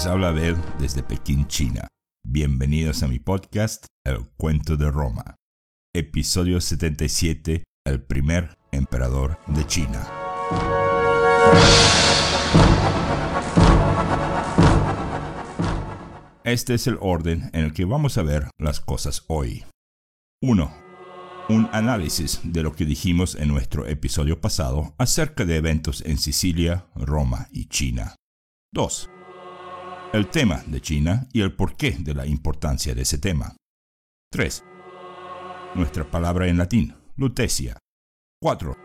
Les habla Abel desde Pekín, China. Bienvenidos a mi podcast El Cuento de Roma. Episodio 77, El primer emperador de China. Este es el orden en el que vamos a ver las cosas hoy. 1. Un análisis de lo que dijimos en nuestro episodio pasado acerca de eventos en Sicilia, Roma y China. 2. El tema de China y el porqué de la importancia de ese tema. 3. Nuestra palabra en latín, lutecia. 4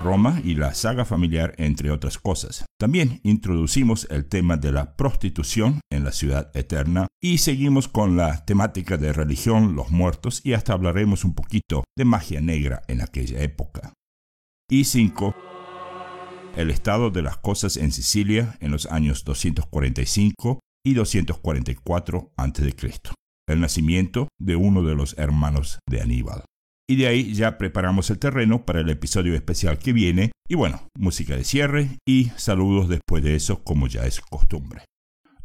Roma y la saga familiar, entre otras cosas. También introducimos el tema de la prostitución en la ciudad eterna y seguimos con la temática de religión, los muertos y hasta hablaremos un poquito de magia negra en aquella época. Y 5. El estado de las cosas en Sicilia en los años 245 y 244 a.C. El nacimiento de uno de los hermanos de Aníbal. Y de ahí ya preparamos el terreno para el episodio especial que viene. Y bueno, música de cierre y saludos después de eso como ya es costumbre.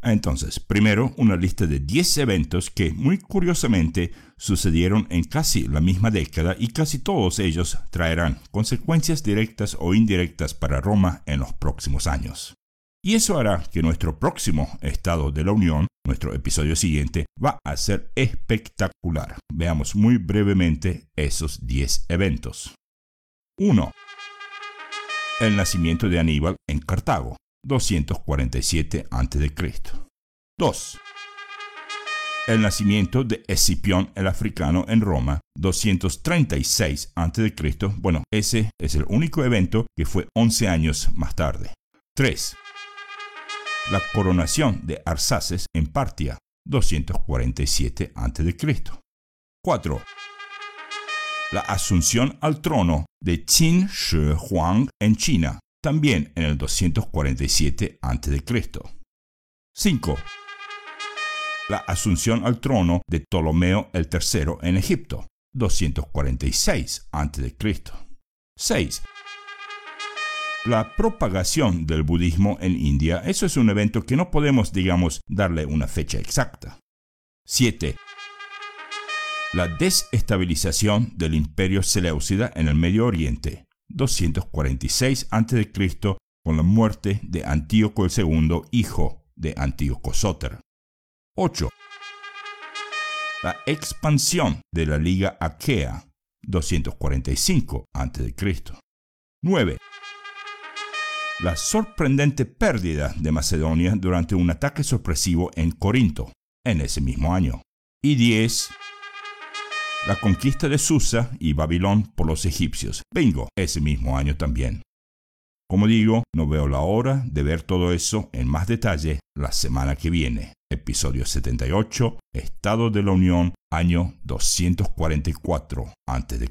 Entonces, primero una lista de 10 eventos que muy curiosamente sucedieron en casi la misma década y casi todos ellos traerán consecuencias directas o indirectas para Roma en los próximos años. Y eso hará que nuestro próximo Estado de la Unión, nuestro episodio siguiente, va a ser espectacular. Veamos muy brevemente esos 10 eventos. 1. El nacimiento de Aníbal en Cartago, 247 a.C. 2. El nacimiento de Escipión el africano en Roma, 236 a.C. Bueno, ese es el único evento que fue 11 años más tarde. 3 la coronación de Arsaces en Partia, 247 a.C. 4. La asunción al trono de Qin Shi Huang en China, también en el 247 a.C. 5. La asunción al trono de Ptolomeo el III en Egipto, 246 a.C. 6 la propagación del budismo en India, eso es un evento que no podemos, digamos, darle una fecha exacta. 7. La desestabilización del imperio Seleucida en el Medio Oriente, 246 a.C., con la muerte de Antíoco II, hijo de Antíoco Sóter. 8. La expansión de la Liga Aquea, 245 a.C. 9 la sorprendente pérdida de Macedonia durante un ataque sorpresivo en Corinto en ese mismo año. Y 10. La conquista de Susa y Babilón por los egipcios. Bingo, ese mismo año también. Como digo, no veo la hora de ver todo eso en más detalle la semana que viene. Episodio 78, Estado de la Unión, año 244 a.C.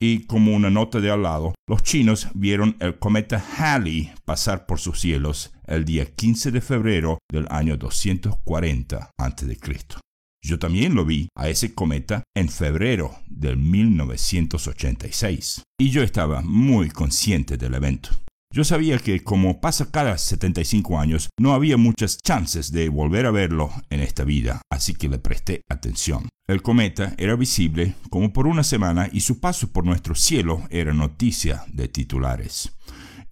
Y como una nota de al lado, los chinos vieron el cometa Halley pasar por sus cielos el día 15 de febrero del año 240 a.C. Yo también lo vi a ese cometa en febrero del 1986 y yo estaba muy consciente del evento. Yo sabía que como pasa cada 75 años, no había muchas chances de volver a verlo en esta vida, así que le presté atención. El cometa era visible como por una semana y su paso por nuestro cielo era noticia de titulares.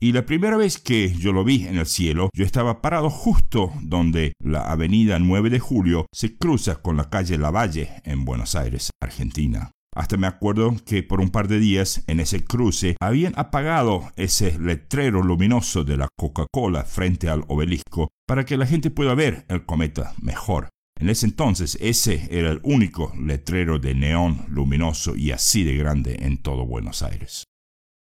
Y la primera vez que yo lo vi en el cielo, yo estaba parado justo donde la avenida 9 de Julio se cruza con la calle Lavalle en Buenos Aires, Argentina. Hasta me acuerdo que por un par de días en ese cruce habían apagado ese letrero luminoso de la Coca-Cola frente al obelisco para que la gente pueda ver el cometa mejor. En ese entonces ese era el único letrero de neón luminoso y así de grande en todo Buenos Aires.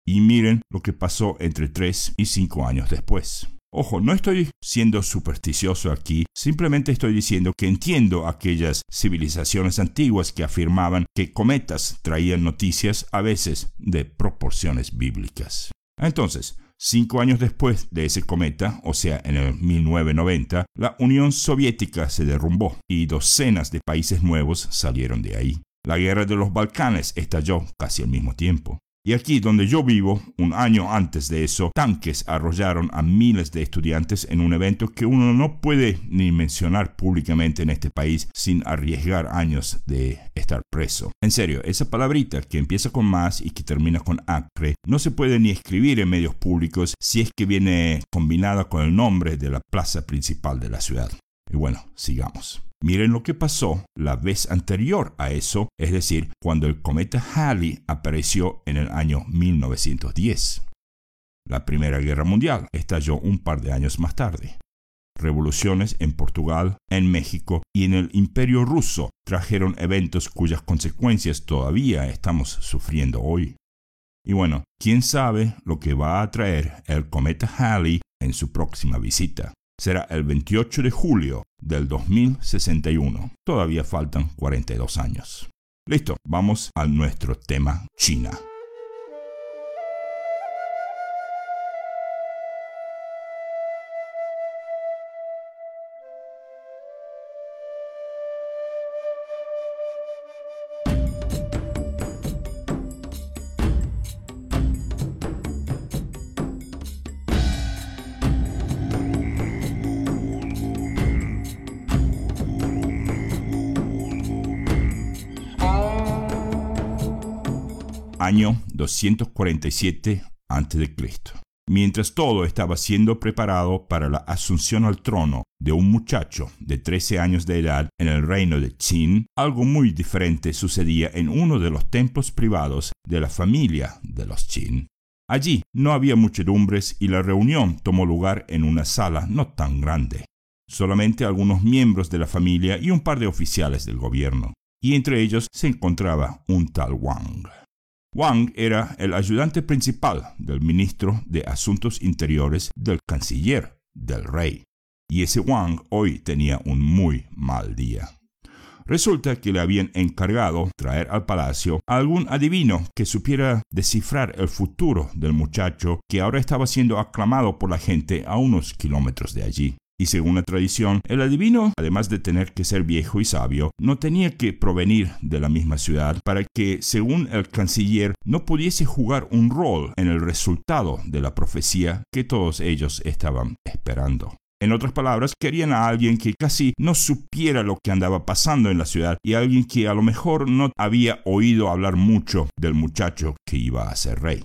Y miren lo que pasó entre tres y cinco años después. Ojo, no estoy siendo supersticioso aquí, simplemente estoy diciendo que entiendo aquellas civilizaciones antiguas que afirmaban que cometas traían noticias a veces de proporciones bíblicas. Entonces, Cinco años después de ese cometa, o sea, en el 1990, la Unión Soviética se derrumbó y docenas de países nuevos salieron de ahí. La guerra de los Balcanes estalló casi al mismo tiempo. Y aquí donde yo vivo, un año antes de eso, tanques arrollaron a miles de estudiantes en un evento que uno no puede ni mencionar públicamente en este país sin arriesgar años de estar preso. En serio, esa palabrita que empieza con más y que termina con acre no se puede ni escribir en medios públicos si es que viene combinada con el nombre de la plaza principal de la ciudad. Y bueno, sigamos. Miren lo que pasó la vez anterior a eso, es decir, cuando el cometa Halley apareció en el año 1910. La Primera Guerra Mundial estalló un par de años más tarde. Revoluciones en Portugal, en México y en el Imperio ruso trajeron eventos cuyas consecuencias todavía estamos sufriendo hoy. Y bueno, quién sabe lo que va a traer el cometa Halley en su próxima visita será el 28 de julio del 2061. Todavía faltan 42 años. Listo, vamos a nuestro tema China. 247 a.C. Mientras todo estaba siendo preparado para la asunción al trono de un muchacho de 13 años de edad en el reino de Qin, algo muy diferente sucedía en uno de los templos privados de la familia de los Qin. Allí no había muchedumbres y la reunión tomó lugar en una sala no tan grande. Solamente algunos miembros de la familia y un par de oficiales del gobierno, y entre ellos se encontraba un tal Wang. Wang era el ayudante principal del ministro de Asuntos Interiores del canciller del rey. Y ese Wang hoy tenía un muy mal día. Resulta que le habían encargado traer al palacio a algún adivino que supiera descifrar el futuro del muchacho que ahora estaba siendo aclamado por la gente a unos kilómetros de allí. Y según la tradición, el adivino, además de tener que ser viejo y sabio, no tenía que provenir de la misma ciudad para que, según el canciller, no pudiese jugar un rol en el resultado de la profecía que todos ellos estaban esperando. En otras palabras, querían a alguien que casi no supiera lo que andaba pasando en la ciudad y alguien que a lo mejor no había oído hablar mucho del muchacho que iba a ser rey.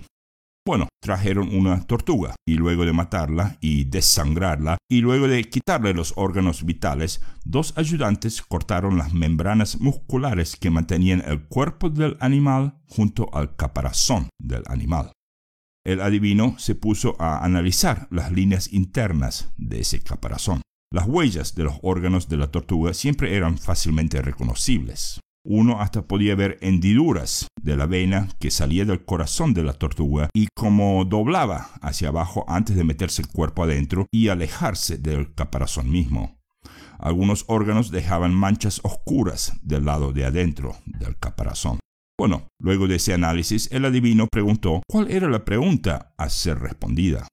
Bueno, trajeron una tortuga y luego de matarla y desangrarla y luego de quitarle los órganos vitales, dos ayudantes cortaron las membranas musculares que mantenían el cuerpo del animal junto al caparazón del animal. El adivino se puso a analizar las líneas internas de ese caparazón. Las huellas de los órganos de la tortuga siempre eran fácilmente reconocibles. Uno hasta podía ver hendiduras de la vena que salía del corazón de la tortuga y como doblaba hacia abajo antes de meterse el cuerpo adentro y alejarse del caparazón mismo. Algunos órganos dejaban manchas oscuras del lado de adentro del caparazón. Bueno, luego de ese análisis, el adivino preguntó cuál era la pregunta a ser respondida.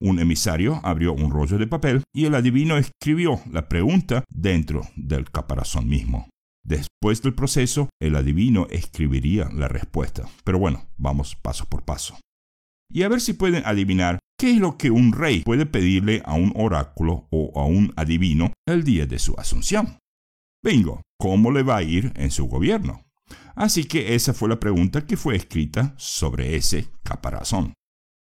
Un emisario abrió un rollo de papel y el adivino escribió la pregunta dentro del caparazón mismo. Después del proceso, el adivino escribiría la respuesta. Pero bueno, vamos paso por paso. Y a ver si pueden adivinar qué es lo que un rey puede pedirle a un oráculo o a un adivino el día de su asunción. Bingo, ¿cómo le va a ir en su gobierno? Así que esa fue la pregunta que fue escrita sobre ese caparazón.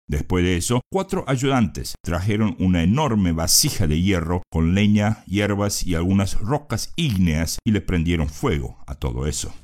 Después de eso, cuatro ayudantes trajeron una enorme vasija de hierro con leña, hierbas y algunas rocas ígneas y le prendieron fuego a todo eso.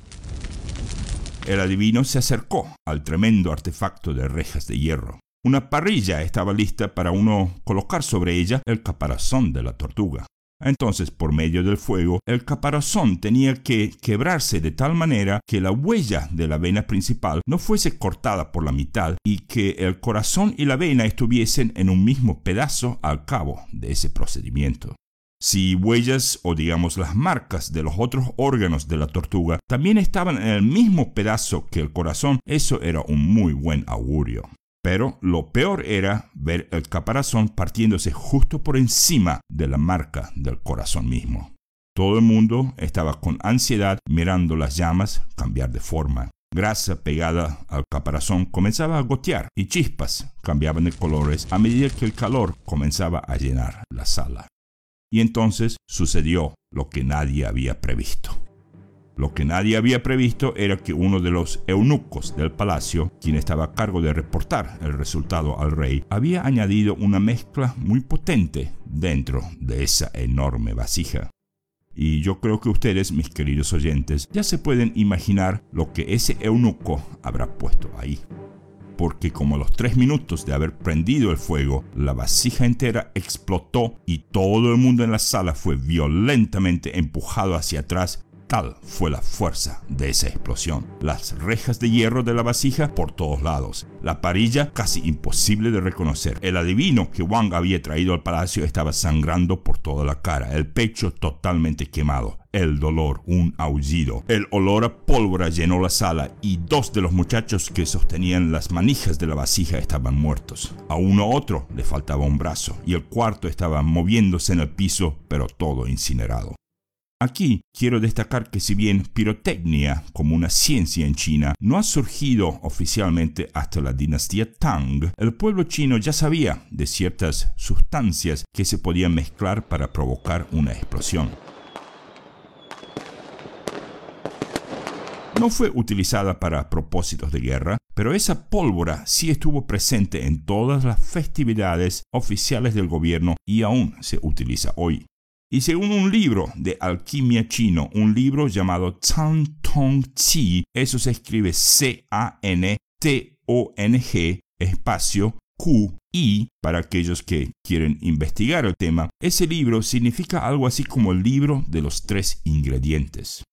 El adivino se acercó al tremendo artefacto de rejas de hierro. Una parrilla estaba lista para uno colocar sobre ella el caparazón de la tortuga. Entonces, por medio del fuego, el caparazón tenía que quebrarse de tal manera que la huella de la vena principal no fuese cortada por la mitad y que el corazón y la vena estuviesen en un mismo pedazo al cabo de ese procedimiento. Si huellas o digamos las marcas de los otros órganos de la tortuga también estaban en el mismo pedazo que el corazón, eso era un muy buen augurio. Pero lo peor era ver el caparazón partiéndose justo por encima de la marca del corazón mismo. Todo el mundo estaba con ansiedad mirando las llamas cambiar de forma. Grasa pegada al caparazón comenzaba a gotear y chispas cambiaban de colores a medida que el calor comenzaba a llenar la sala. Y entonces sucedió lo que nadie había previsto. Lo que nadie había previsto era que uno de los eunucos del palacio, quien estaba a cargo de reportar el resultado al rey, había añadido una mezcla muy potente dentro de esa enorme vasija. Y yo creo que ustedes, mis queridos oyentes, ya se pueden imaginar lo que ese eunuco habrá puesto ahí. Porque como a los tres minutos de haber prendido el fuego, la vasija entera explotó y todo el mundo en la sala fue violentamente empujado hacia atrás Tal fue la fuerza de esa explosión. Las rejas de hierro de la vasija por todos lados. La parilla casi imposible de reconocer. El adivino que Wang había traído al palacio estaba sangrando por toda la cara, el pecho totalmente quemado. El dolor, un aullido. El olor a pólvora llenó la sala y dos de los muchachos que sostenían las manijas de la vasija estaban muertos. A uno otro le faltaba un brazo y el cuarto estaba moviéndose en el piso, pero todo incinerado. Aquí quiero destacar que si bien pirotecnia como una ciencia en China no ha surgido oficialmente hasta la dinastía Tang, el pueblo chino ya sabía de ciertas sustancias que se podían mezclar para provocar una explosión. No fue utilizada para propósitos de guerra, pero esa pólvora sí estuvo presente en todas las festividades oficiales del gobierno y aún se utiliza hoy. Y según un libro de alquimia chino, un libro llamado Chan Tong Chi, eso se escribe C-A-N-T-O-N-G, espacio Q-I, para aquellos que quieren investigar el tema, ese libro significa algo así como el libro de los tres ingredientes.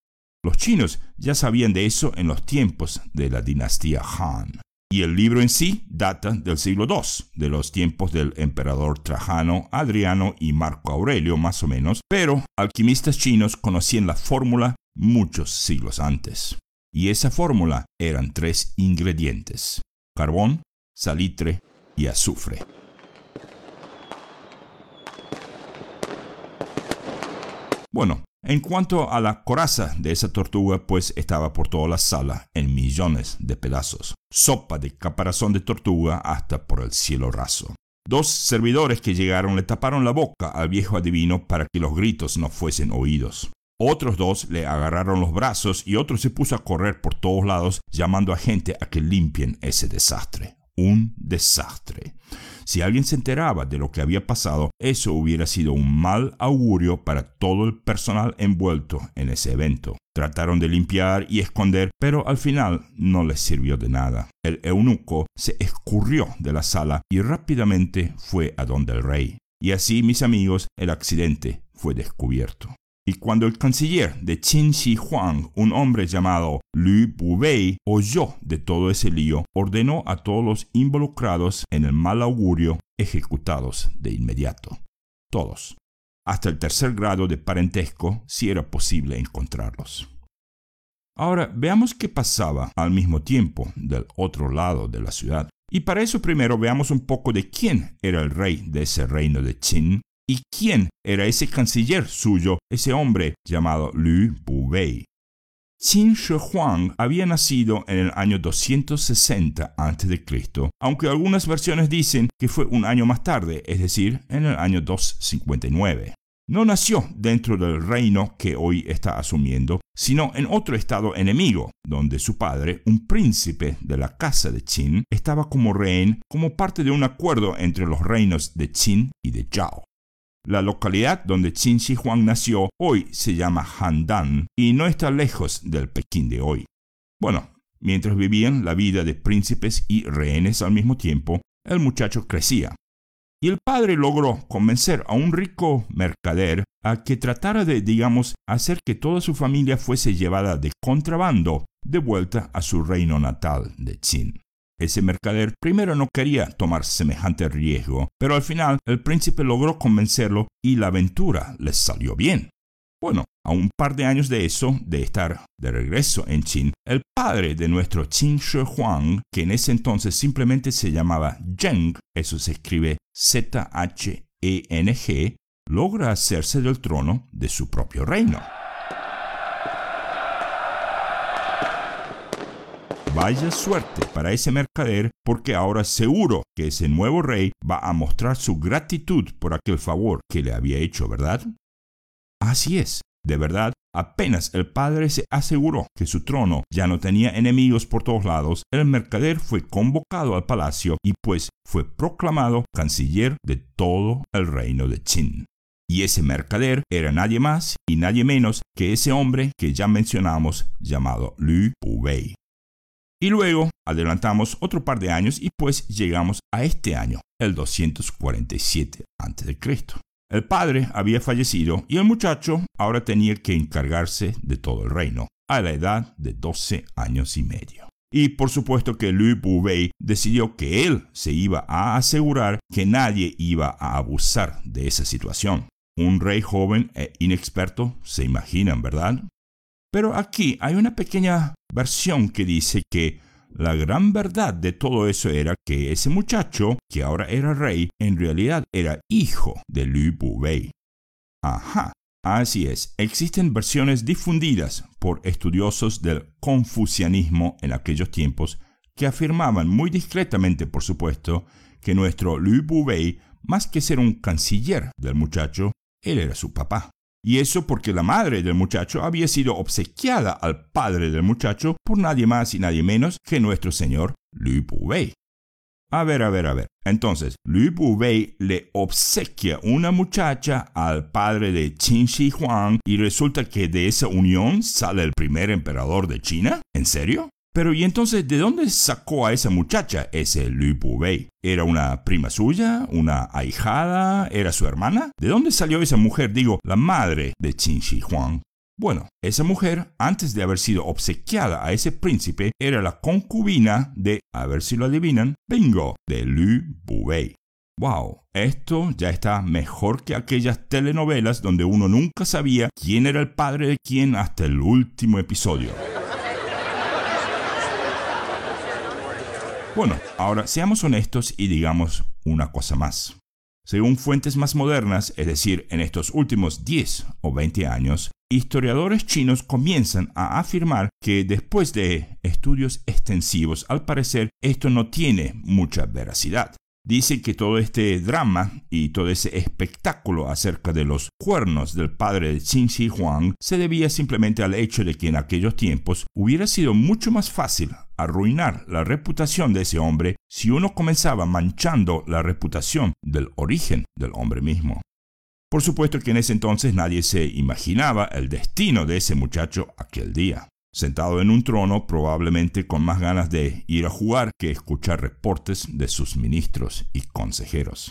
Los chinos ya sabían de eso en los tiempos de la dinastía Han. Y el libro en sí data del siglo II, de los tiempos del emperador Trajano, Adriano y Marco Aurelio más o menos, pero alquimistas chinos conocían la fórmula muchos siglos antes. Y esa fórmula eran tres ingredientes, carbón, salitre y azufre. Bueno, en cuanto a la coraza de esa tortuga, pues estaba por toda la sala, en millones de pedazos. Sopa de caparazón de tortuga hasta por el cielo raso. Dos servidores que llegaron le taparon la boca al viejo adivino para que los gritos no fuesen oídos. Otros dos le agarraron los brazos y otro se puso a correr por todos lados llamando a gente a que limpien ese desastre. Un desastre. Si alguien se enteraba de lo que había pasado, eso hubiera sido un mal augurio para todo el personal envuelto en ese evento. Trataron de limpiar y esconder, pero al final no les sirvió de nada. El eunuco se escurrió de la sala y rápidamente fue a donde el rey. Y así, mis amigos, el accidente fue descubierto. Y cuando el canciller de Qin Shi Huang, un hombre llamado Liu Bubei, oyó de todo ese lío, ordenó a todos los involucrados en el mal augurio ejecutados de inmediato. Todos, hasta el tercer grado de parentesco, si era posible encontrarlos. Ahora veamos qué pasaba al mismo tiempo del otro lado de la ciudad. Y para eso primero veamos un poco de quién era el rey de ese reino de Qin ¿Y quién era ese canciller suyo, ese hombre llamado Liu Bubei? Qin Shi Huang había nacido en el año 260 a.C., aunque algunas versiones dicen que fue un año más tarde, es decir, en el año 259. No nació dentro del reino que hoy está asumiendo, sino en otro estado enemigo, donde su padre, un príncipe de la casa de Qin, estaba como rehén como parte de un acuerdo entre los reinos de Qin y de Zhao. La localidad donde Qin Shi Huang nació hoy se llama Handan y no está lejos del Pekín de hoy. Bueno, mientras vivían la vida de príncipes y rehenes al mismo tiempo, el muchacho crecía. Y el padre logró convencer a un rico mercader a que tratara de, digamos, hacer que toda su familia fuese llevada de contrabando de vuelta a su reino natal de Qin. Ese mercader primero no quería tomar semejante riesgo, pero al final el príncipe logró convencerlo y la aventura les salió bien. Bueno, a un par de años de eso, de estar de regreso en Qin, el padre de nuestro Qin Shi Huang, que en ese entonces simplemente se llamaba Zheng, eso se escribe Z-H-E-N-G, logra hacerse del trono de su propio reino. Vaya suerte para ese mercader porque ahora seguro que ese nuevo rey va a mostrar su gratitud por aquel favor que le había hecho, ¿verdad? Así es, de verdad, apenas el padre se aseguró que su trono ya no tenía enemigos por todos lados, el mercader fue convocado al palacio y pues fue proclamado canciller de todo el reino de Qin. Y ese mercader era nadie más y nadie menos que ese hombre que ya mencionamos llamado Liu Bubei. Y luego adelantamos otro par de años y pues llegamos a este año, el 247 a.C. El padre había fallecido y el muchacho ahora tenía que encargarse de todo el reino, a la edad de 12 años y medio. Y por supuesto que Louis Bouvet decidió que él se iba a asegurar que nadie iba a abusar de esa situación. Un rey joven e inexperto, se imaginan, ¿verdad? Pero aquí hay una pequeña versión que dice que la gran verdad de todo eso era que ese muchacho, que ahora era rey, en realidad era hijo de Louis Bouvet. Ajá, así es, existen versiones difundidas por estudiosos del confucianismo en aquellos tiempos que afirmaban muy discretamente, por supuesto, que nuestro Louis Bouvet, más que ser un canciller del muchacho, él era su papá. Y eso porque la madre del muchacho había sido obsequiada al padre del muchacho por nadie más y nadie menos que nuestro señor Louis Bouvet. A ver, a ver, a ver. Entonces, Louis Bouvet le obsequia una muchacha al padre de Qin Shi Huang y resulta que de esa unión sale el primer emperador de China. ¿En serio? Pero ¿y entonces de dónde sacó a esa muchacha ese Louis Bouvet? ¿Era una prima suya? ¿Una ahijada? ¿Era su hermana? ¿De dónde salió esa mujer, digo, la madre de Qin Shi Huang? Bueno, esa mujer, antes de haber sido obsequiada a ese príncipe, era la concubina de, a ver si lo adivinan, bingo, de Louis Bouvet. Wow, esto ya está mejor que aquellas telenovelas donde uno nunca sabía quién era el padre de quién hasta el último episodio. Bueno, ahora seamos honestos y digamos una cosa más. Según fuentes más modernas, es decir, en estos últimos 10 o 20 años, historiadores chinos comienzan a afirmar que después de estudios extensivos, al parecer, esto no tiene mucha veracidad dice que todo este drama y todo ese espectáculo acerca de los cuernos del padre de Qin Shi Huang se debía simplemente al hecho de que en aquellos tiempos hubiera sido mucho más fácil arruinar la reputación de ese hombre si uno comenzaba manchando la reputación del origen del hombre mismo. Por supuesto que en ese entonces nadie se imaginaba el destino de ese muchacho aquel día sentado en un trono probablemente con más ganas de ir a jugar que escuchar reportes de sus ministros y consejeros.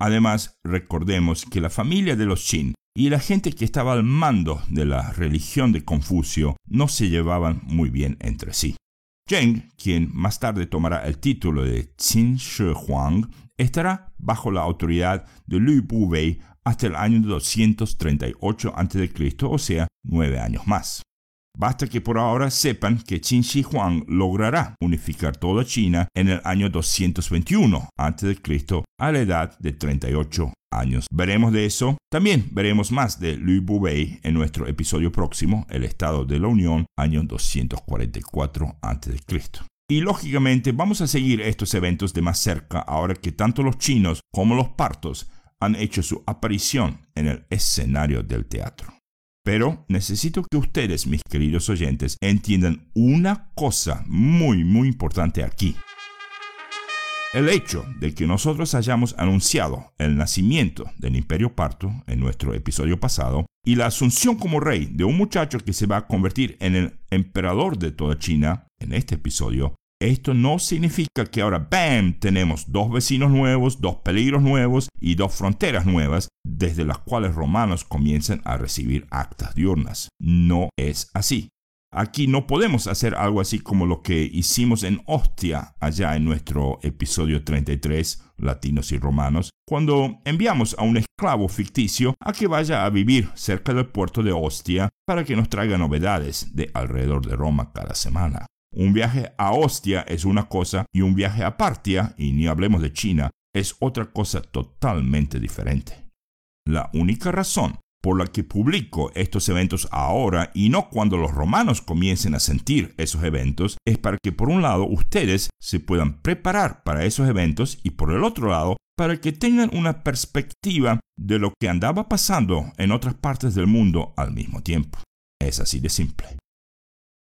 Además, recordemos que la familia de los Qin y la gente que estaba al mando de la religión de Confucio no se llevaban muy bien entre sí. Zheng, quien más tarde tomará el título de Qin Shi Huang, estará bajo la autoridad de Liu Bubei hasta el año 238 a.C., o sea, nueve años más. Basta que por ahora sepan que Qin Shi Huang logrará unificar toda China en el año 221 a.C. a la edad de 38 años. Veremos de eso. También veremos más de Louis Bouvet en nuestro episodio próximo, El Estado de la Unión, año 244 a.C. Y lógicamente vamos a seguir estos eventos de más cerca ahora que tanto los chinos como los partos han hecho su aparición en el escenario del teatro. Pero necesito que ustedes, mis queridos oyentes, entiendan una cosa muy, muy importante aquí. El hecho de que nosotros hayamos anunciado el nacimiento del imperio parto en nuestro episodio pasado y la asunción como rey de un muchacho que se va a convertir en el emperador de toda China en este episodio esto no significa que ahora, ¡bam!, tenemos dos vecinos nuevos, dos peligros nuevos y dos fronteras nuevas desde las cuales romanos comienzan a recibir actas diurnas. No es así. Aquí no podemos hacer algo así como lo que hicimos en Ostia allá en nuestro episodio 33, Latinos y Romanos, cuando enviamos a un esclavo ficticio a que vaya a vivir cerca del puerto de Ostia para que nos traiga novedades de alrededor de Roma cada semana. Un viaje a Ostia es una cosa y un viaje a Partia, y ni hablemos de China, es otra cosa totalmente diferente. La única razón por la que publico estos eventos ahora y no cuando los romanos comiencen a sentir esos eventos, es para que por un lado ustedes se puedan preparar para esos eventos y por el otro lado para que tengan una perspectiva de lo que andaba pasando en otras partes del mundo al mismo tiempo. Es así de simple.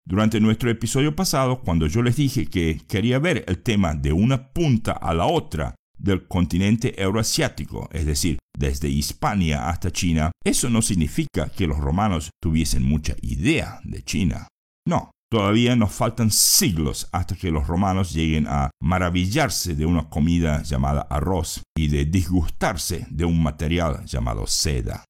Durante nuestro episodio pasado, cuando yo les dije que quería ver el tema de una punta a la otra del continente euroasiático, es decir, desde Hispania hasta China, eso no significa que los romanos tuviesen mucha idea de China. No, todavía nos faltan siglos hasta que los romanos lleguen a maravillarse de una comida llamada arroz y de disgustarse de un material llamado seda.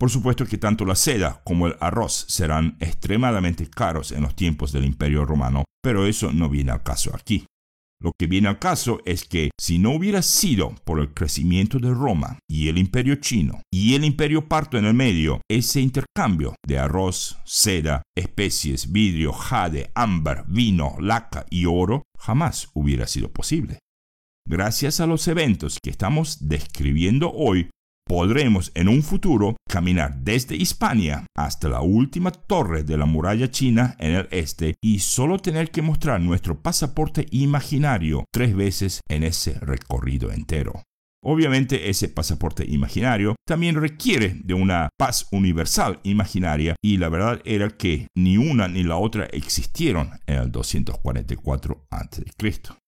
Por supuesto que tanto la seda como el arroz serán extremadamente caros en los tiempos del Imperio Romano, pero eso no viene al caso aquí. Lo que viene al caso es que si no hubiera sido por el crecimiento de Roma y el imperio chino y el imperio parto en el medio, ese intercambio de arroz, seda, especies, vidrio, jade, ámbar, vino, laca y oro jamás hubiera sido posible. Gracias a los eventos que estamos describiendo hoy, podremos en un futuro caminar desde Hispania hasta la última torre de la muralla china en el este y solo tener que mostrar nuestro pasaporte imaginario tres veces en ese recorrido entero. Obviamente ese pasaporte imaginario también requiere de una paz universal imaginaria y la verdad era que ni una ni la otra existieron en el 244 a.C.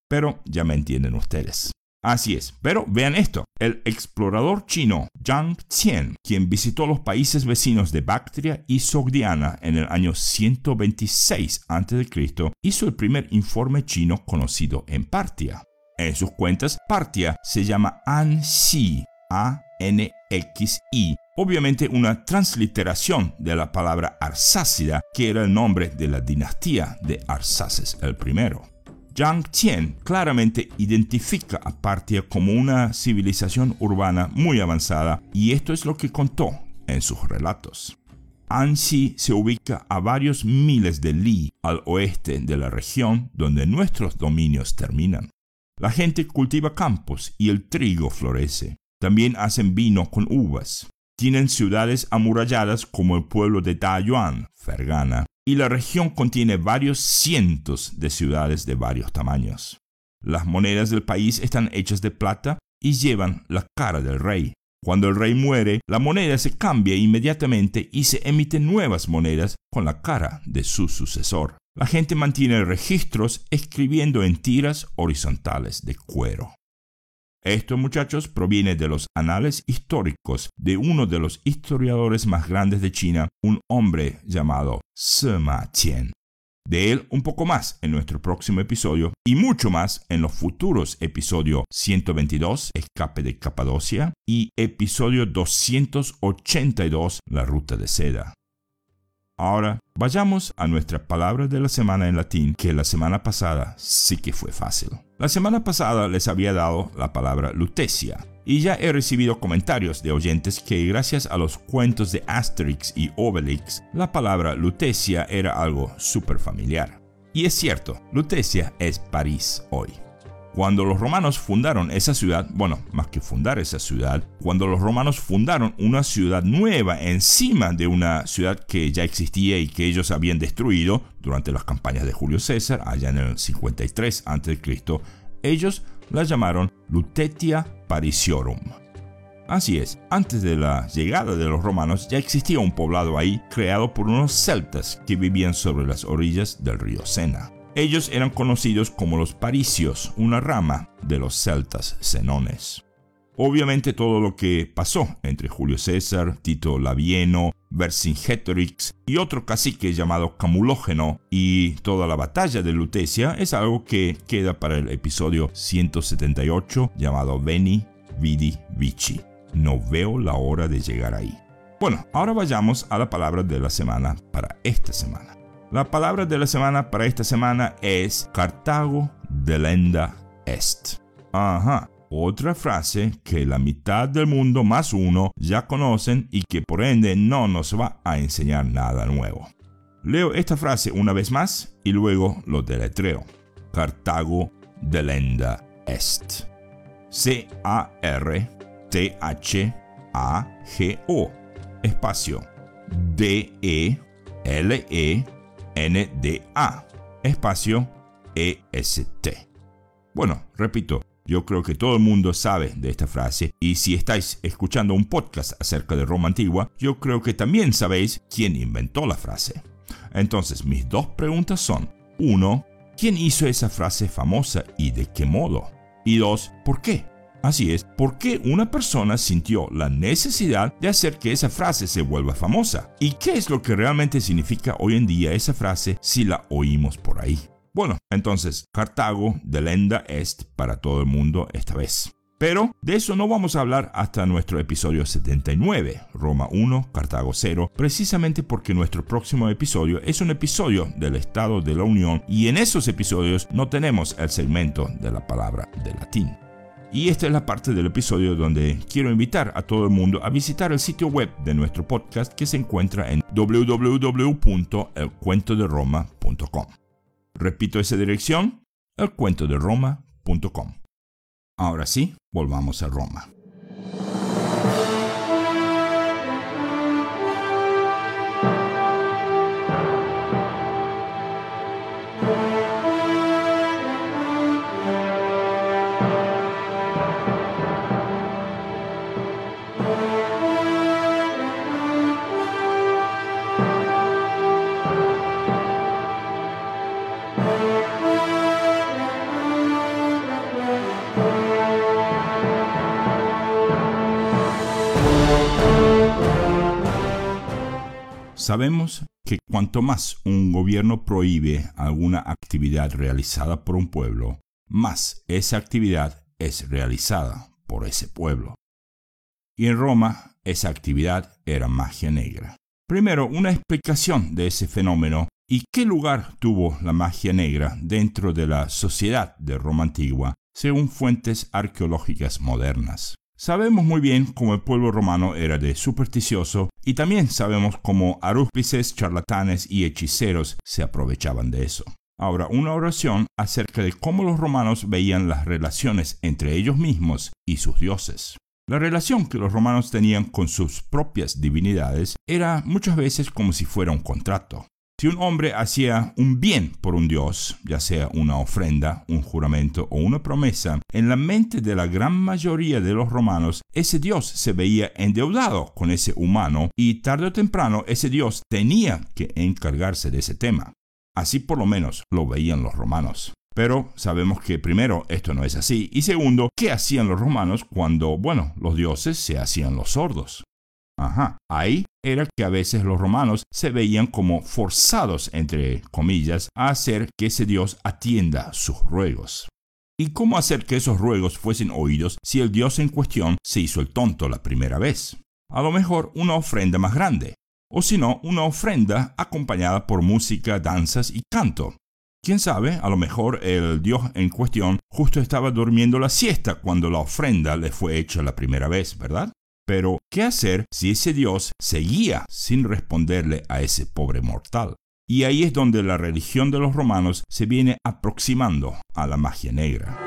Pero ya me entienden ustedes. Así es, pero vean esto, el explorador chino Zhang Qian, quien visitó los países vecinos de Bactria y Sogdiana en el año 126 a.C., hizo el primer informe chino conocido en Partia. En sus cuentas, Partia se llama Anxi, A-N-X-I, obviamente una transliteración de la palabra Arsácida, que era el nombre de la dinastía de Arsaces el primero. Qian claramente identifica a Partia como una civilización urbana muy avanzada y esto es lo que contó en sus relatos. Anxi se ubica a varios miles de li al oeste de la región donde nuestros dominios terminan. La gente cultiva campos y el trigo florece. También hacen vino con uvas. Tienen ciudades amuralladas como el pueblo de Dayuan, Fergana, y la región contiene varios cientos de ciudades de varios tamaños. Las monedas del país están hechas de plata y llevan la cara del rey. Cuando el rey muere, la moneda se cambia inmediatamente y se emiten nuevas monedas con la cara de su sucesor. La gente mantiene registros escribiendo en tiras horizontales de cuero. Esto, muchachos, proviene de los anales históricos de uno de los historiadores más grandes de China, un hombre llamado Sima Qian. De él un poco más en nuestro próximo episodio y mucho más en los futuros episodios 122, Escape de Capadocia, y episodio 282, La Ruta de Seda. Ahora, vayamos a nuestra palabra de la semana en latín, que la semana pasada sí que fue fácil. La semana pasada les había dado la palabra lutecia, y ya he recibido comentarios de oyentes que gracias a los cuentos de Asterix y Obelix, la palabra lutecia era algo súper familiar. Y es cierto, Lutecia es París hoy. Cuando los romanos fundaron esa ciudad, bueno, más que fundar esa ciudad, cuando los romanos fundaron una ciudad nueva encima de una ciudad que ya existía y que ellos habían destruido durante las campañas de Julio César, allá en el 53 a.C., ellos la llamaron Lutetia Parisiorum. Así es, antes de la llegada de los romanos ya existía un poblado ahí creado por unos celtas que vivían sobre las orillas del río Sena. Ellos eran conocidos como los paricios, una rama de los celtas senones. Obviamente todo lo que pasó entre Julio César, Tito Labieno, Vercingetorix y otro cacique llamado Camulógeno y toda la batalla de Lutecia es algo que queda para el episodio 178 llamado Veni, Vidi, Vici. No veo la hora de llegar ahí. Bueno, ahora vayamos a la palabra de la semana para esta semana. La palabra de la semana para esta semana es Cartago delenda est. Ajá, otra frase que la mitad del mundo más uno ya conocen y que por ende no nos va a enseñar nada nuevo. Leo esta frase una vez más y luego lo deletreo. Cartago delenda est. C-A-R-T-H-A-G-O espacio D-E-L-E-N-D-A, espacio E-S-T. Bueno, repito, yo creo que todo el mundo sabe de esta frase y si estáis escuchando un podcast acerca de Roma antigua, yo creo que también sabéis quién inventó la frase. Entonces, mis dos preguntas son, uno, ¿quién hizo esa frase famosa y de qué modo? Y dos, ¿por qué? Así es, ¿por qué una persona sintió la necesidad de hacer que esa frase se vuelva famosa? ¿Y qué es lo que realmente significa hoy en día esa frase si la oímos por ahí? Bueno, entonces, Cartago de lenda est para todo el mundo esta vez. Pero de eso no vamos a hablar hasta nuestro episodio 79, Roma 1, Cartago 0, precisamente porque nuestro próximo episodio es un episodio del Estado de la Unión y en esos episodios no tenemos el segmento de la palabra de latín. Y esta es la parte del episodio donde quiero invitar a todo el mundo a visitar el sitio web de nuestro podcast que se encuentra en www.elcuentoderoma.com. Repito esa dirección, elcuentoderoma.com. Ahora sí, volvamos a Roma. Sabemos que cuanto más un gobierno prohíbe alguna actividad realizada por un pueblo, más esa actividad es realizada por ese pueblo. Y en Roma esa actividad era magia negra. Primero, una explicación de ese fenómeno y qué lugar tuvo la magia negra dentro de la sociedad de Roma antigua según fuentes arqueológicas modernas. Sabemos muy bien cómo el pueblo romano era de supersticioso y también sabemos cómo arúspices, charlatanes y hechiceros se aprovechaban de eso. Ahora, una oración acerca de cómo los romanos veían las relaciones entre ellos mismos y sus dioses. La relación que los romanos tenían con sus propias divinidades era muchas veces como si fuera un contrato. Si un hombre hacía un bien por un dios, ya sea una ofrenda, un juramento o una promesa, en la mente de la gran mayoría de los romanos, ese dios se veía endeudado con ese humano y tarde o temprano ese dios tenía que encargarse de ese tema. Así por lo menos lo veían los romanos. Pero sabemos que primero esto no es así y segundo, ¿qué hacían los romanos cuando, bueno, los dioses se hacían los sordos? Ahí era que a veces los romanos se veían como forzados, entre comillas, a hacer que ese dios atienda sus ruegos. ¿Y cómo hacer que esos ruegos fuesen oídos si el dios en cuestión se hizo el tonto la primera vez? A lo mejor una ofrenda más grande, o si no, una ofrenda acompañada por música, danzas y canto. Quién sabe, a lo mejor el dios en cuestión justo estaba durmiendo la siesta cuando la ofrenda le fue hecha la primera vez, ¿verdad? Pero, ¿qué hacer si ese Dios seguía sin responderle a ese pobre mortal? Y ahí es donde la religión de los romanos se viene aproximando a la magia negra.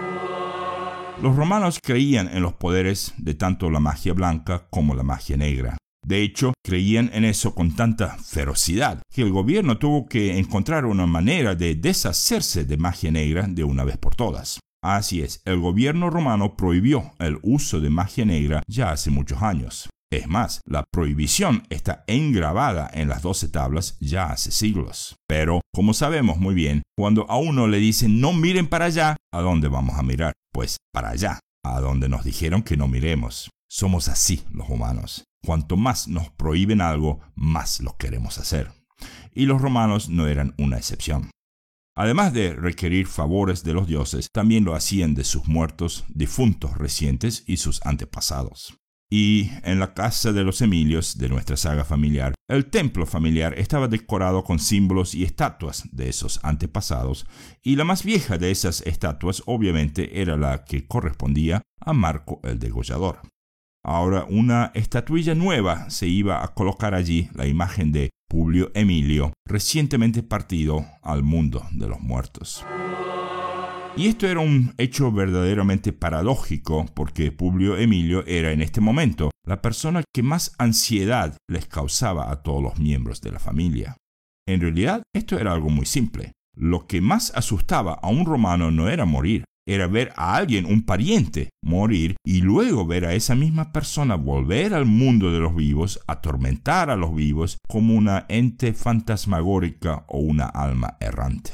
Los romanos creían en los poderes de tanto la magia blanca como la magia negra. De hecho, creían en eso con tanta ferocidad que el gobierno tuvo que encontrar una manera de deshacerse de magia negra de una vez por todas. Así es, el gobierno romano prohibió el uso de magia negra ya hace muchos años. Es más, la prohibición está engravada en las doce tablas ya hace siglos. Pero, como sabemos muy bien, cuando a uno le dicen no miren para allá, ¿a dónde vamos a mirar? Pues para allá, a donde nos dijeron que no miremos. Somos así los humanos. Cuanto más nos prohíben algo, más lo queremos hacer. Y los romanos no eran una excepción. Además de requerir favores de los dioses, también lo hacían de sus muertos, difuntos recientes y sus antepasados. Y en la casa de los Emilios de nuestra saga familiar, el templo familiar estaba decorado con símbolos y estatuas de esos antepasados, y la más vieja de esas estatuas obviamente era la que correspondía a Marco el degollador. Ahora una estatuilla nueva se iba a colocar allí la imagen de Publio Emilio, recientemente partido al mundo de los muertos. Y esto era un hecho verdaderamente paradójico porque Publio Emilio era en este momento la persona que más ansiedad les causaba a todos los miembros de la familia. En realidad, esto era algo muy simple. Lo que más asustaba a un romano no era morir, era ver a alguien, un pariente, morir y luego ver a esa misma persona volver al mundo de los vivos, atormentar a los vivos como una ente fantasmagórica o una alma errante.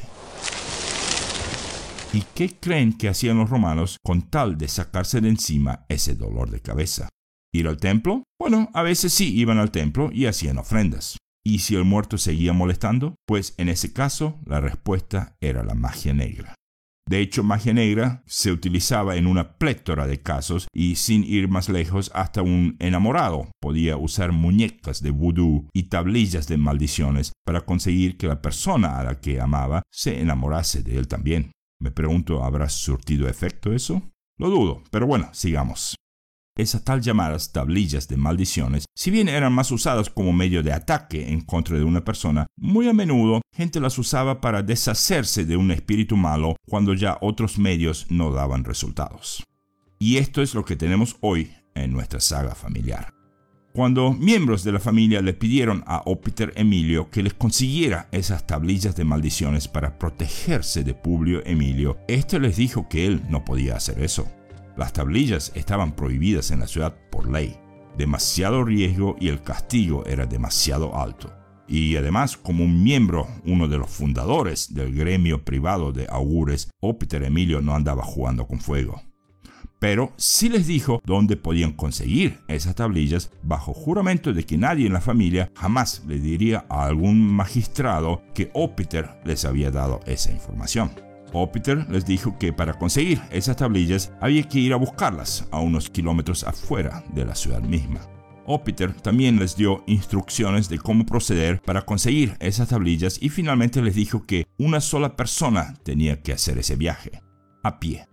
¿Y qué creen que hacían los romanos con tal de sacarse de encima ese dolor de cabeza? ¿Ir al templo? Bueno, a veces sí iban al templo y hacían ofrendas. ¿Y si el muerto seguía molestando? Pues en ese caso la respuesta era la magia negra. De hecho, magia negra se utilizaba en una plétora de casos y sin ir más lejos, hasta un enamorado podía usar muñecas de vudú y tablillas de maldiciones para conseguir que la persona a la que amaba se enamorase de él también. Me pregunto, ¿habrá surtido efecto eso? Lo dudo, pero bueno, sigamos. Esas tal llamadas tablillas de maldiciones, si bien eran más usadas como medio de ataque en contra de una persona, muy a menudo gente las usaba para deshacerse de un espíritu malo cuando ya otros medios no daban resultados. Y esto es lo que tenemos hoy en nuestra saga familiar. Cuando miembros de la familia le pidieron a Ópiter Emilio que les consiguiera esas tablillas de maldiciones para protegerse de Publio Emilio, éste les dijo que él no podía hacer eso. Las tablillas estaban prohibidas en la ciudad por ley. Demasiado riesgo y el castigo era demasiado alto. Y además, como un miembro, uno de los fundadores del gremio privado de augures, Ópiter Emilio no andaba jugando con fuego pero sí les dijo dónde podían conseguir esas tablillas bajo juramento de que nadie en la familia jamás le diría a algún magistrado que Ópiter les había dado esa información. Ópiter les dijo que para conseguir esas tablillas había que ir a buscarlas a unos kilómetros afuera de la ciudad misma. Ópiter también les dio instrucciones de cómo proceder para conseguir esas tablillas y finalmente les dijo que una sola persona tenía que hacer ese viaje, a pie.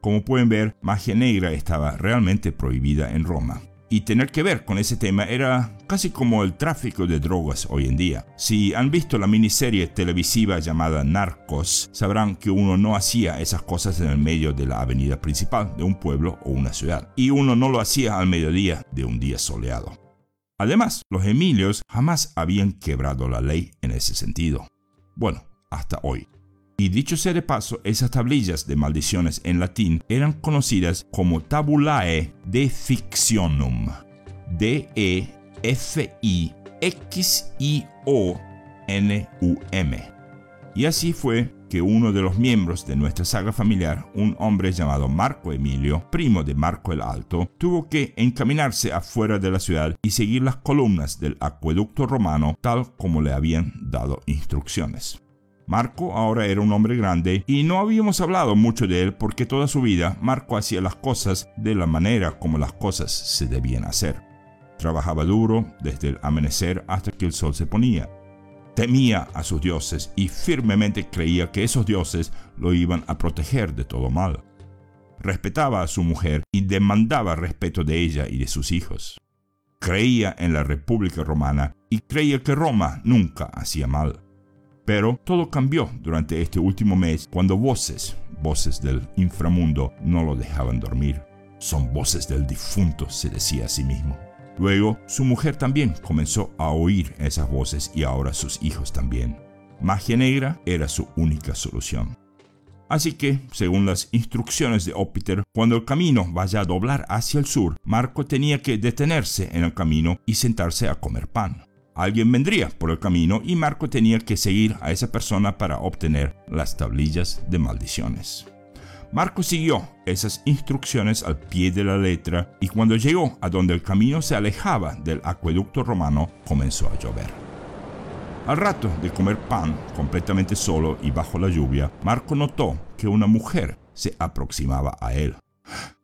Como pueden ver, magia negra estaba realmente prohibida en Roma. Y tener que ver con ese tema era casi como el tráfico de drogas hoy en día. Si han visto la miniserie televisiva llamada Narcos, sabrán que uno no hacía esas cosas en el medio de la avenida principal de un pueblo o una ciudad. Y uno no lo hacía al mediodía de un día soleado. Además, los Emilios jamás habían quebrado la ley en ese sentido. Bueno, hasta hoy. Y dicho sea de paso, esas tablillas de maldiciones en latín eran conocidas como tabulae de fictionum. D-E-F-I-X-I-O-N-U-M. Y así fue que uno de los miembros de nuestra saga familiar, un hombre llamado Marco Emilio, primo de Marco el Alto, tuvo que encaminarse afuera de la ciudad y seguir las columnas del acueducto romano tal como le habían dado instrucciones. Marco ahora era un hombre grande y no habíamos hablado mucho de él porque toda su vida Marco hacía las cosas de la manera como las cosas se debían hacer. Trabajaba duro desde el amanecer hasta que el sol se ponía. Temía a sus dioses y firmemente creía que esos dioses lo iban a proteger de todo mal. Respetaba a su mujer y demandaba respeto de ella y de sus hijos. Creía en la República Romana y creía que Roma nunca hacía mal. Pero todo cambió durante este último mes cuando voces, voces del inframundo, no lo dejaban dormir. Son voces del difunto, se decía a sí mismo. Luego, su mujer también comenzó a oír esas voces y ahora sus hijos también. Magia negra era su única solución. Así que, según las instrucciones de Ópiter, cuando el camino vaya a doblar hacia el sur, Marco tenía que detenerse en el camino y sentarse a comer pan. Alguien vendría por el camino y Marco tenía que seguir a esa persona para obtener las tablillas de maldiciones. Marco siguió esas instrucciones al pie de la letra y cuando llegó a donde el camino se alejaba del acueducto romano comenzó a llover. Al rato de comer pan completamente solo y bajo la lluvia, Marco notó que una mujer se aproximaba a él.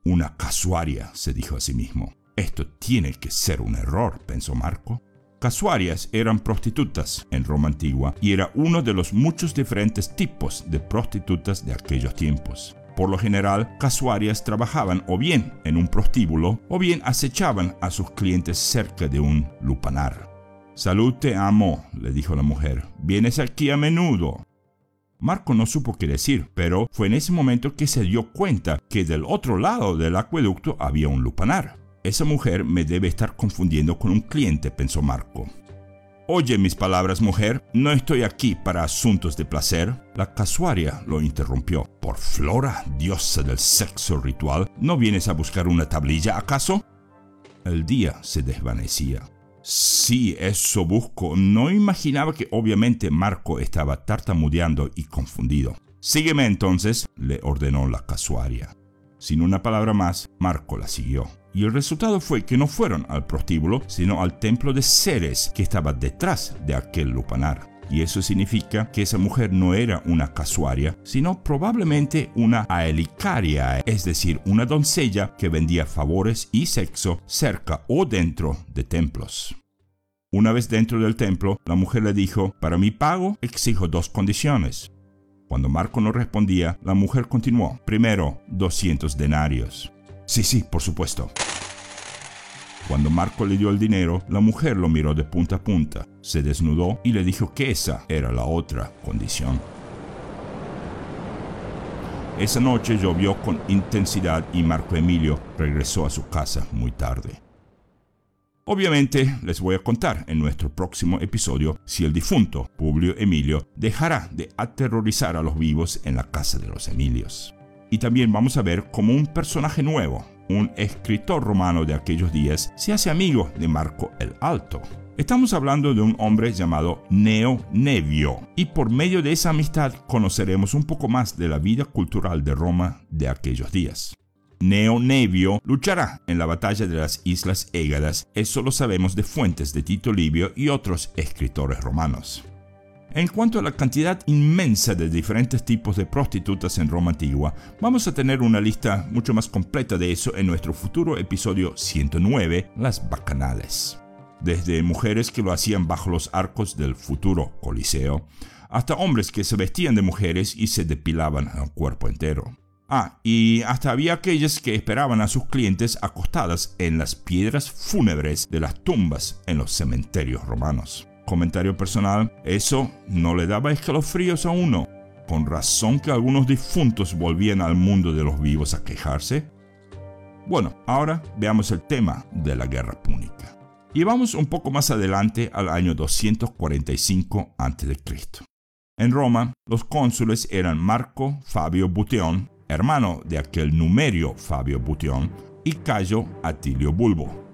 Una casuaria, se dijo a sí mismo. Esto tiene que ser un error, pensó Marco. Casuarias eran prostitutas en Roma antigua y era uno de los muchos diferentes tipos de prostitutas de aquellos tiempos. Por lo general, casuarias trabajaban o bien en un prostíbulo o bien acechaban a sus clientes cerca de un lupanar. Salud te amo, le dijo la mujer. Vienes aquí a menudo. Marco no supo qué decir, pero fue en ese momento que se dio cuenta que del otro lado del acueducto había un lupanar. Esa mujer me debe estar confundiendo con un cliente, pensó Marco. Oye mis palabras, mujer, no estoy aquí para asuntos de placer. La casuaria lo interrumpió. Por Flora, diosa del sexo ritual, ¿no vienes a buscar una tablilla acaso? El día se desvanecía. Sí, eso busco. No imaginaba que obviamente Marco estaba tartamudeando y confundido. Sígueme entonces, le ordenó la casuaria. Sin una palabra más, Marco la siguió y el resultado fue que no fueron al prostíbulo, sino al templo de Ceres que estaba detrás de aquel lupanar. Y eso significa que esa mujer no era una casuaria, sino probablemente una aelicaria, es decir, una doncella que vendía favores y sexo cerca o dentro de templos. Una vez dentro del templo, la mujer le dijo, para mi pago exijo dos condiciones. Cuando Marco no respondía, la mujer continuó, primero 200 denarios. Sí, sí, por supuesto. Cuando Marco le dio el dinero, la mujer lo miró de punta a punta, se desnudó y le dijo que esa era la otra condición. Esa noche llovió con intensidad y Marco Emilio regresó a su casa muy tarde. Obviamente les voy a contar en nuestro próximo episodio si el difunto Publio Emilio dejará de aterrorizar a los vivos en la casa de los Emilios. Y también vamos a ver cómo un personaje nuevo, un escritor romano de aquellos días, se hace amigo de Marco el Alto. Estamos hablando de un hombre llamado Neo Nevio, y por medio de esa amistad conoceremos un poco más de la vida cultural de Roma de aquellos días. Neo Nevio luchará en la batalla de las Islas Égadas, eso lo sabemos de fuentes de Tito Livio y otros escritores romanos. En cuanto a la cantidad inmensa de diferentes tipos de prostitutas en Roma antigua, vamos a tener una lista mucho más completa de eso en nuestro futuro episodio 109, las bacanales. Desde mujeres que lo hacían bajo los arcos del futuro Coliseo, hasta hombres que se vestían de mujeres y se depilaban el cuerpo entero. Ah, y hasta había aquellas que esperaban a sus clientes acostadas en las piedras fúnebres de las tumbas en los cementerios romanos comentario personal, eso no le daba escalofríos a uno. Con razón que algunos difuntos volvían al mundo de los vivos a quejarse. Bueno, ahora veamos el tema de la guerra púnica. Y vamos un poco más adelante al año 245 a.C. En Roma, los cónsules eran Marco Fabio Buteón, hermano de aquel numerio Fabio Buteón, y Cayo Atilio Bulbo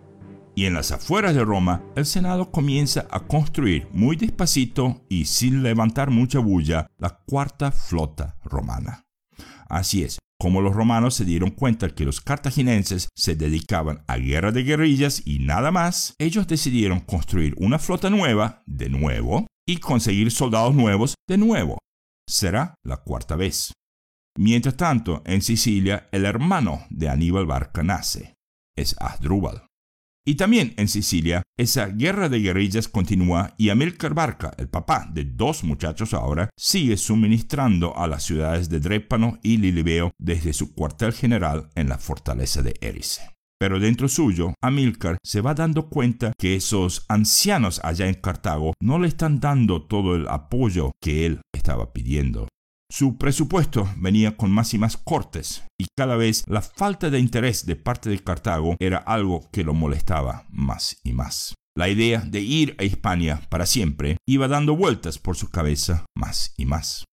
y en las afueras de Roma, el Senado comienza a construir muy despacito y sin levantar mucha bulla la cuarta flota romana. Así es, como los romanos se dieron cuenta que los cartagineses se dedicaban a guerra de guerrillas y nada más, ellos decidieron construir una flota nueva, de nuevo, y conseguir soldados nuevos, de nuevo. Será la cuarta vez. Mientras tanto, en Sicilia, el hermano de Aníbal Barca nace. Es Asdrúbal. Y también en Sicilia, esa guerra de guerrillas continúa y Amílcar Barca, el papá de dos muchachos ahora, sigue suministrando a las ciudades de Drépano y Lilibeo desde su cuartel general en la fortaleza de Erice. Pero dentro suyo, Amílcar se va dando cuenta que esos ancianos allá en Cartago no le están dando todo el apoyo que él estaba pidiendo. Su presupuesto venía con más y más cortes, y cada vez la falta de interés de parte de Cartago era algo que lo molestaba más y más. La idea de ir a Hispania para siempre iba dando vueltas por su cabeza más y más.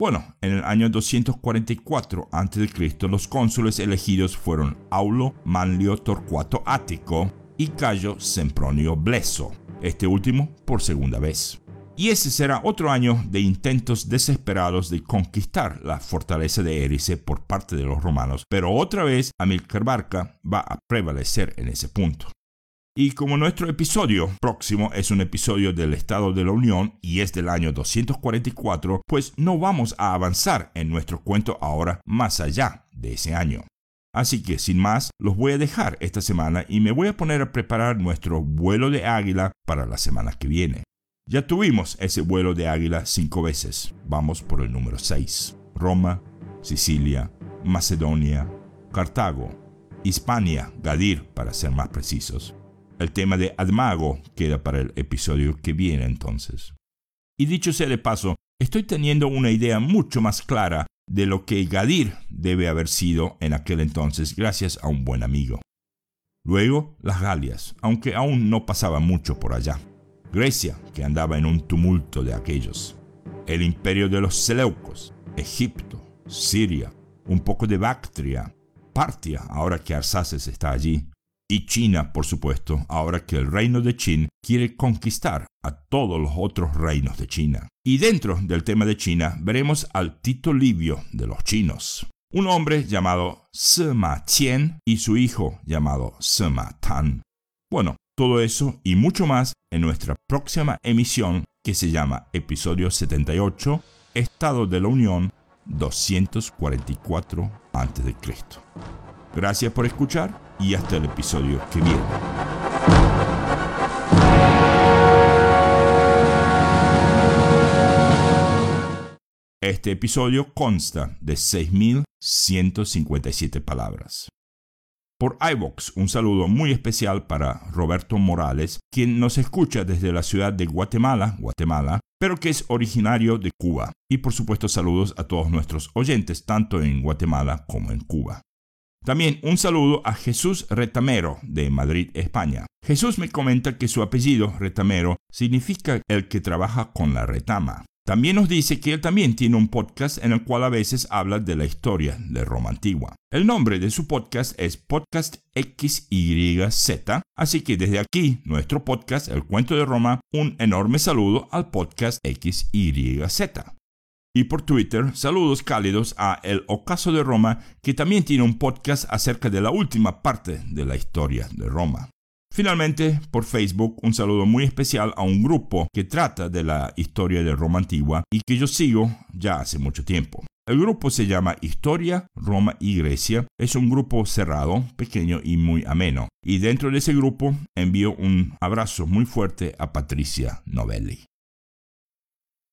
Bueno, en el año 244 a.C. los cónsules elegidos fueron Aulo Manlio Torcuato Ático y Cayo Sempronio Bleso, este último por segunda vez. Y ese será otro año de intentos desesperados de conquistar la fortaleza de Erice por parte de los romanos, pero otra vez Amílcar Barca va a prevalecer en ese punto. Y como nuestro episodio próximo es un episodio del Estado de la Unión y es del año 244, pues no vamos a avanzar en nuestro cuento ahora más allá de ese año. Así que sin más, los voy a dejar esta semana y me voy a poner a preparar nuestro vuelo de águila para la semana que viene. Ya tuvimos ese vuelo de águila cinco veces. Vamos por el número 6. Roma, Sicilia, Macedonia, Cartago, Hispania, Gadir para ser más precisos. El tema de Admago queda para el episodio que viene entonces. Y dicho sea de paso, estoy teniendo una idea mucho más clara de lo que Gadir debe haber sido en aquel entonces gracias a un buen amigo. Luego las Galias, aunque aún no pasaba mucho por allá. Grecia, que andaba en un tumulto de aquellos. El imperio de los Seleucos, Egipto, Siria, un poco de Bactria, Partia, ahora que Arsaces está allí, y China, por supuesto, ahora que el reino de Qin quiere conquistar a todos los otros reinos de China. Y dentro del tema de China veremos al Tito Livio de los chinos, un hombre llamado Sima Qian y su hijo llamado Sima Tan. Bueno, todo eso y mucho más en nuestra próxima emisión que se llama Episodio 78, Estado de la Unión 244 a.C. Gracias por escuchar y hasta el episodio que viene. Este episodio consta de 6.157 palabras. Por iVox, un saludo muy especial para Roberto Morales, quien nos escucha desde la ciudad de Guatemala, Guatemala, pero que es originario de Cuba. Y por supuesto saludos a todos nuestros oyentes, tanto en Guatemala como en Cuba. También un saludo a Jesús Retamero de Madrid, España. Jesús me comenta que su apellido, Retamero, significa el que trabaja con la retama. También nos dice que él también tiene un podcast en el cual a veces habla de la historia de Roma antigua. El nombre de su podcast es Podcast XYZ, así que desde aquí, nuestro podcast, El Cuento de Roma, un enorme saludo al podcast XYZ. Y por Twitter, saludos cálidos a El Ocaso de Roma, que también tiene un podcast acerca de la última parte de la historia de Roma. Finalmente, por Facebook, un saludo muy especial a un grupo que trata de la historia de Roma antigua y que yo sigo ya hace mucho tiempo. El grupo se llama Historia, Roma y Grecia. Es un grupo cerrado, pequeño y muy ameno. Y dentro de ese grupo envío un abrazo muy fuerte a Patricia Novelli.